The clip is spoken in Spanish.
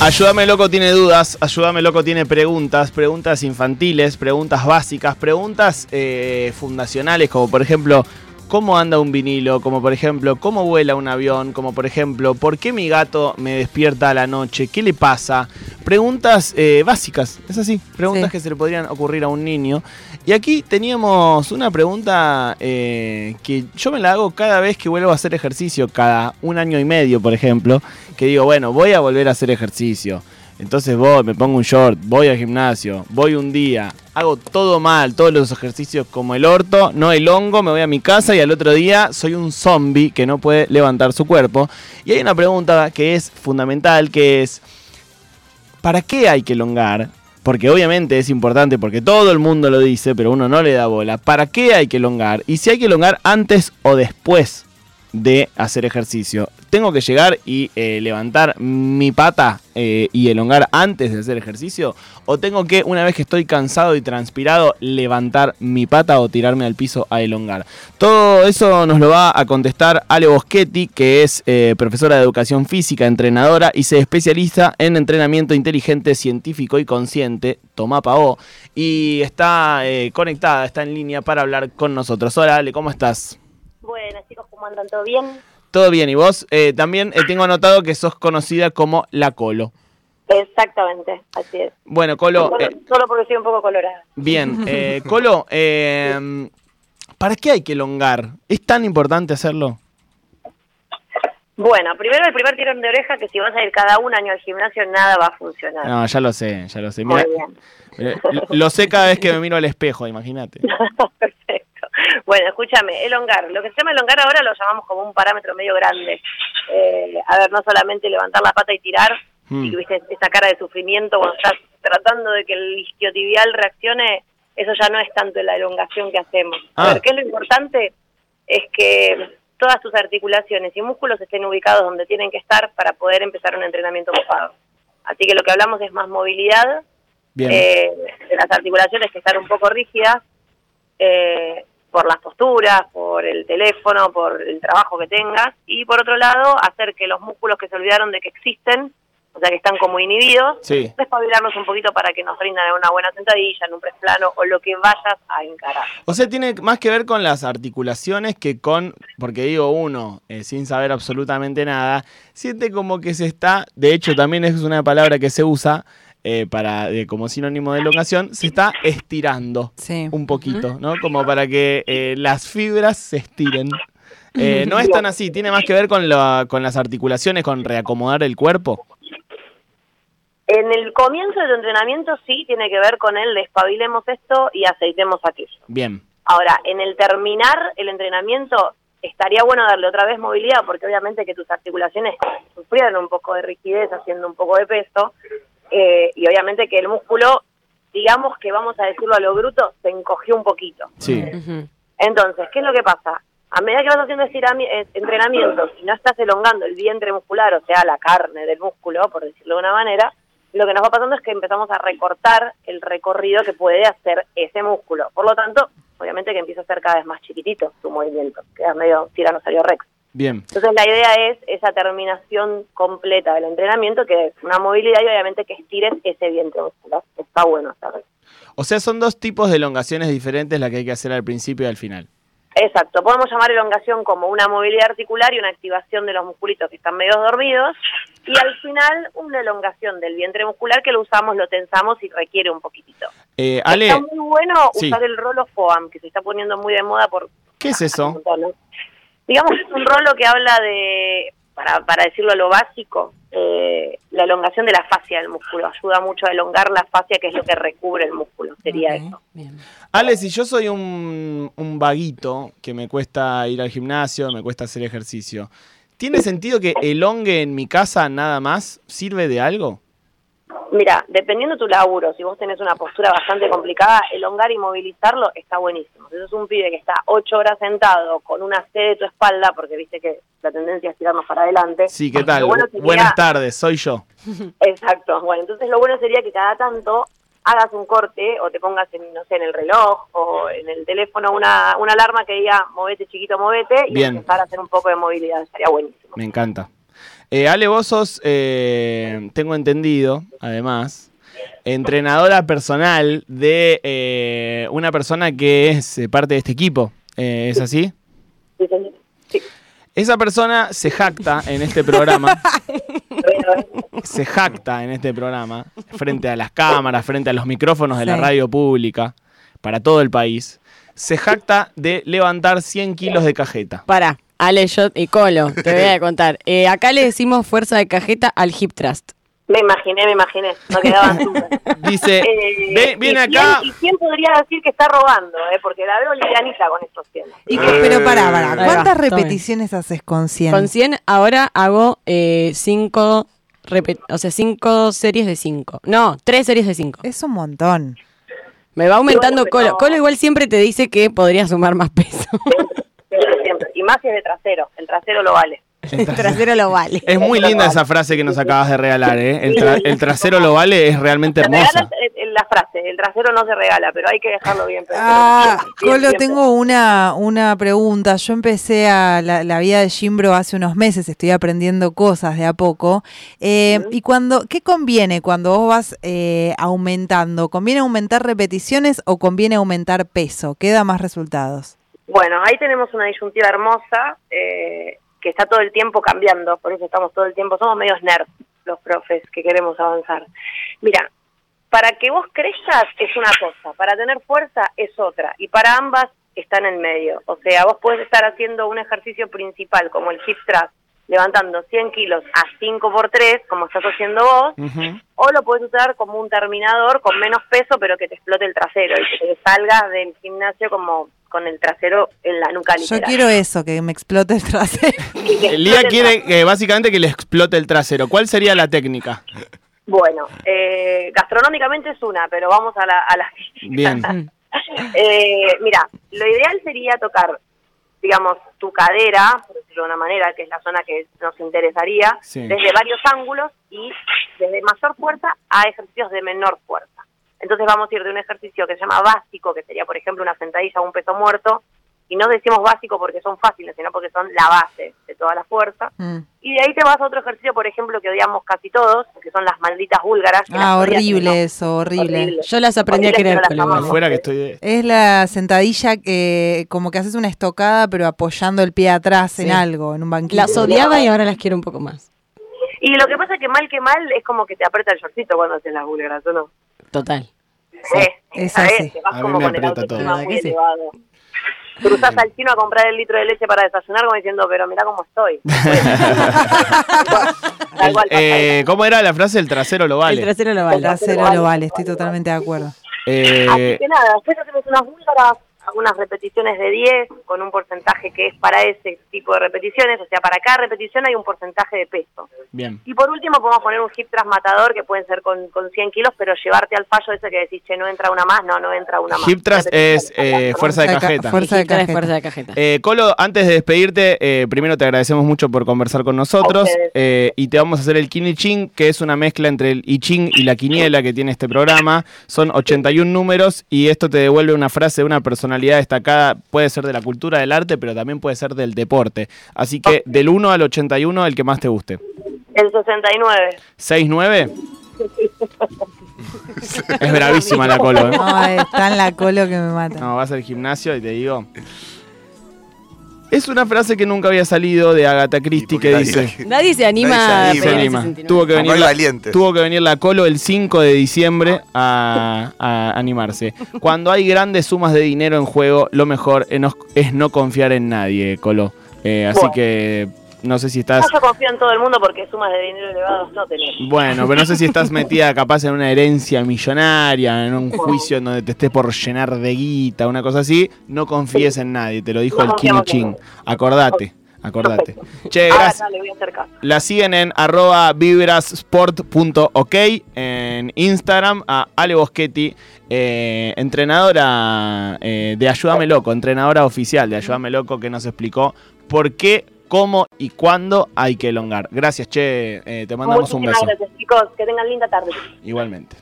Ayúdame Loco tiene dudas, Ayúdame Loco tiene preguntas, preguntas infantiles, preguntas básicas, preguntas eh, fundacionales, como por ejemplo, ¿cómo anda un vinilo? Como por ejemplo, ¿cómo vuela un avión? Como por ejemplo, ¿por qué mi gato me despierta a la noche? ¿Qué le pasa? Preguntas eh, básicas, es así, preguntas Sí. que se le podrían ocurrir a un niño. Y aquí teníamos una pregunta eh, que yo me la hago cada vez que vuelvo a hacer ejercicio, cada un año y medio, por ejemplo, que digo, bueno, voy a volver a hacer ejercicio. Entonces voy, me pongo un short, voy al gimnasio, voy un día, hago todo mal, todos los ejercicios como el orto, no el hongo, me voy a mi casa y al otro día soy un zombie que no puede levantar su cuerpo. Y hay una pregunta que es fundamental, que es, ¿para qué hay que elongar? Porque obviamente es importante, porque todo el mundo lo dice, pero uno no le da bola. ¿Para qué hay que elongar? Y si hay que elongar antes o después de hacer ejercicio. ¿Tengo que llegar y eh, levantar mi pata eh, y elongar antes de hacer ejercicio? ¿O tengo que, una vez que estoy cansado y transpirado, levantar mi pata o tirarme al piso a elongar? Todo eso nos lo va a contestar Ale Boschetti, que es eh, profesora de educación física, entrenadora y se especializa en entrenamiento inteligente, científico y consciente, Tomá Pavó, y está eh, conectada, está en línea para hablar con nosotros. Hola Ale, ¿cómo estás? Bueno, chicos, ¿cómo andan? ¿Todo bien? Todo bien, y vos eh, también eh, tengo anotado que sos conocida como La Colo. Exactamente, así es. Bueno, Colo, solo, eh, solo porque soy un poco colorada. bien. eh, Colo, eh, ¿para qué hay que elongar? ¿Es tan importante hacerlo? Bueno, primero el primer tirón de oreja, que si vas a ir cada un año al gimnasio, nada va a funcionar. No, ya lo sé, ya lo sé. Muy Mira, bien. eh, lo sé cada vez que me miro al espejo, imagínate. Bueno, escúchame, elongar. Lo que se llama elongar ahora lo llamamos como un parámetro medio grande. Eh, a ver, no solamente levantar la pata y tirar, Hmm. y viste esa cara de sufrimiento cuando estás tratando de que el isquiotibial reaccione, eso ya no es tanto la elongación que hacemos. Ah. A ver, ¿qué es lo importante? Es que todas tus articulaciones y músculos estén ubicados donde tienen que estar para poder empezar un entrenamiento ocupado. Así que lo que hablamos es más movilidad, Bien. eh, de las articulaciones que están un poco rígidas eh, por las posturas, por el teléfono, por el trabajo que tengas y por otro lado hacer que los músculos que se olvidaron de que existen, o sea que están como inhibidos, Sí. despabilarnos un poquito para que nos rindan en una buena sentadilla, en un press plano o lo que vayas a encarar. O sea, tiene más que ver con las articulaciones que con, porque digo uno, eh, sin saber absolutamente nada, siente como que se está, de hecho también es una palabra que se usa eh, para eh, como sinónimo de elongación, se está estirando Sí. un poquito, ¿no? Como para que eh, las fibras se estiren. Eh, no es tan así, tiene más que ver con, la- con las articulaciones, con reacomodar el cuerpo. En el comienzo de tu entrenamiento sí tiene que ver con el despabilemos esto y aceitemos aquello. Bien, Ahora, en el terminar el entrenamiento, estaría bueno darle otra vez movilidad, porque obviamente que tus articulaciones sufrieron un poco de rigidez haciendo un poco de peso, eh, y obviamente que el músculo, digamos que vamos a decirlo a lo bruto, se encogió un poquito. sí. Entonces, ¿qué es lo que pasa? A medida que vas haciendo eh, entrenamientos y no estás elongando el vientre muscular, o sea, la carne del músculo, por decirlo de una manera, lo que nos va pasando es que empezamos a recortar el recorrido que puede hacer ese músculo. Por lo tanto, obviamente que empieza a ser cada vez más chiquitito tu movimiento, queda medio tiranosaurio rex. Bien. Entonces la idea es esa terminación completa del entrenamiento, que es una movilidad y obviamente que estires ese vientre muscular. Está bueno hacerlo. O sea, son dos tipos de elongaciones diferentes las que hay que hacer al principio y al final. Exacto, podemos llamar elongación como una movilidad articular y una activación de los musculitos que están medio dormidos y al final una elongación del vientre muscular que lo usamos, lo tensamos y requiere un poquitito. Eh, Ale, Está muy bueno Sí. usar el rolo FOAM que se está poniendo muy de moda por ¿qué es eso? Digamos que es un rolo que habla de, para, para decirlo a lo básico, eh, la elongación de la fascia del músculo. Ayuda mucho a elongar la fascia que es lo que recubre el músculo, sería Ok, eso. Bien. Ale, si yo soy un, un vaguito que me cuesta ir al gimnasio, me cuesta hacer ejercicio, ¿tiene sentido que elongue en mi casa nada más? ¿Sirve de algo? Mira, dependiendo de tu laburo, si vos tenés una postura bastante complicada, elongar y movilizarlo está buenísimo. Si sos un pibe que está ocho horas sentado con una C de tu espalda, porque viste que la tendencia es tirarnos para adelante. Sí, ¿qué tal? Lo bueno sería- Buenas tardes, soy yo. Exacto. Bueno, entonces lo bueno sería que cada tanto hagas un corte o te pongas en, no sé, en el reloj o en el teléfono una, una alarma que diga movete chiquito, movete y Bien. empezar a hacer un poco de movilidad, estaría buenísimo. Me encanta. Eh, Ale, vos sos, eh, tengo entendido, además, entrenadora personal de eh, una persona que es parte de este equipo. ¿Es así? Sí, señor. Sí. Esa persona se jacta en este programa, se jacta en este programa, frente a las cámaras, frente a los micrófonos de la radio pública, para todo el país, se jacta de levantar 100 kilos de cajeta. Para, Ale, yo y Colo, te voy a contar. Eh, acá le decimos fuerza de cajeta al hip thrust. Me imaginé, me imaginé, no quedaban dudas. Dice, Eh, "Ve- viene y quién- acá... ¿Y quién podría decir que está robando? Eh? Porque la veo livianita con estos 100. Y que- Eh, pero pará, pará. Va, ¿Cuántas tome. repeticiones haces con 100? Con 100 ahora hago eh, cinco, repe- o sea, cinco series de 5. No, tres series de 5. Es un montón. Me va aumentando Bueno, pero- Colo. Colo igual siempre te dice que podría sumar más peso. Y más si es de trasero, el trasero lo vale. El trasero lo vale. Es muy linda esa frase que nos acabas de regalar, ¿eh? El, tra- el trasero lo vale, es realmente hermosa. eh, eh, la frase, el trasero no se regala, pero hay que dejarlo bien. Ah, bien, Colo, tengo una, una pregunta. Yo empecé a la, la vida de Jimbro hace unos meses, estoy aprendiendo cosas de a poco. Eh, ¿Y cuando, qué conviene cuando vos vas eh, aumentando? ¿Conviene aumentar repeticiones o conviene aumentar peso? ¿Qué da más resultados? Bueno, ahí tenemos una disyuntiva hermosa eh, que está todo el tiempo cambiando, por eso estamos todo el tiempo, somos medios nerds los profes que queremos avanzar. Mira, para que vos crezcas es una cosa, para tener fuerza es otra, y para ambas está en el medio. O sea, vos puedes estar haciendo un ejercicio principal como el hip thrust, levantando 100 kilos a 5 por 3 como estás haciendo vos, o lo puedes usar como un terminador con menos peso, pero que te explote el trasero y que te salgas del gimnasio como con el trasero en la nuca Yo literal. quiero eso, que me explote el trasero. Lía quiere eh, básicamente que le explote el trasero. ¿Cuál sería la técnica? Bueno, eh, gastronómicamente es una, pero vamos a la, a la física. Bien. Eh, mira, lo ideal sería tocar, digamos, tu cadera, por decirlo de una manera, que es la zona que nos interesaría, Sí. desde varios ángulos y desde mayor fuerza a ejercicios de menor fuerza. Entonces vamos a ir de un ejercicio que se llama básico, que sería, por ejemplo, una sentadilla o un peso muerto, y no decimos básico porque son fáciles, sino porque son la base de toda la fuerza. Mm. Y de ahí te vas a otro ejercicio, por ejemplo, que odiamos casi todos, que son las malditas búlgaras. Ah, odias, horrible eso, horrible. Horrible. Yo las aprendí a querer. Afuera que estoy de... Es la sentadilla que como que haces una estocada pero apoyando el pie atrás en algo, en un banquito. Las odiaba y ahora las quiero un poco más. Y lo que pasa es que mal que mal es como que te aprieta el shortcito cuando haces las búlgaras, ¿o no? Total. Eh, es así. Te vas A mí como me con el aprieta autoestima todo. muy ¿Verdad que sí? elevado. Cruzás al chino a comprar el litro de leche para desayunar como diciendo, pero mira cómo estoy. Tal cual, Eh, ¿Cómo era la frase? El trasero lo El vale. trasero lo El vale. trasero lo vale, estoy totalmente de acuerdo. Así Eh, que nada, después hacemos unas búlgaras, algunas repeticiones de 10 con un porcentaje que es para ese tipo de repeticiones, o sea, para cada repetición hay un porcentaje de peso. bien. Y por último podemos poner un hip thrust matador que pueden ser con, con 100 kilos, pero llevarte al fallo ese que decís, che, no entra una más, no, no entra una más. Hip thrust es eh, fuerza de ca- cajeta. fuerza de cajeta. fuerza de cajeta. Eh, Colo, antes de despedirte, eh, primero te agradecemos mucho por conversar con nosotros eh, y te vamos a hacer el Kini Ching, que es una mezcla entre el I Ching y la quiniela que tiene este programa. Son 81 números y esto te devuelve una frase de una personalidad destacada, puede ser de la cultura del arte, pero también puede ser del deporte. Así que del 1 al 81, el que más te guste. El 69. ¿6-9? es bravísima la Colo, ¿eh? No, está en la colo que me mata. No, vas al gimnasio y te digo. Es una frase que nunca había salido de Agatha Christie que nadie dice. Nadie se anima Nadie se a. Se pedir el anima. 69. Tuvo que venir la, valientes. tuvo que venir la Colo el 5 de diciembre a, a animarse. Cuando hay grandes sumas de dinero en juego, lo mejor es no, es no confiar en nadie, Colo. Eh, así Bueno. que no sé si No, estás. yo confío en todo el mundo porque sumas de dinero elevados no tenemos. Bueno, pero no sé si estás metida capaz en una herencia millonaria, en un juicio en donde te estés por llenar de guita, una cosa así. No confíes en nadie, te lo dijo No el Kini en Ching. Acordate, acordate. Che, gracias. La siguen en arroba vibrasport.ok en Instagram a Ale Boschetti, eh, entrenadora eh, de Ayúdame Loco, entrenadora oficial de Ayúdame Loco que nos explicó por qué, cómo y cuándo hay que elongar. Gracias, Che, eh, te mandamos un Muchísimas beso. gracias, chicos. Que tengan linda tarde. Igualmente.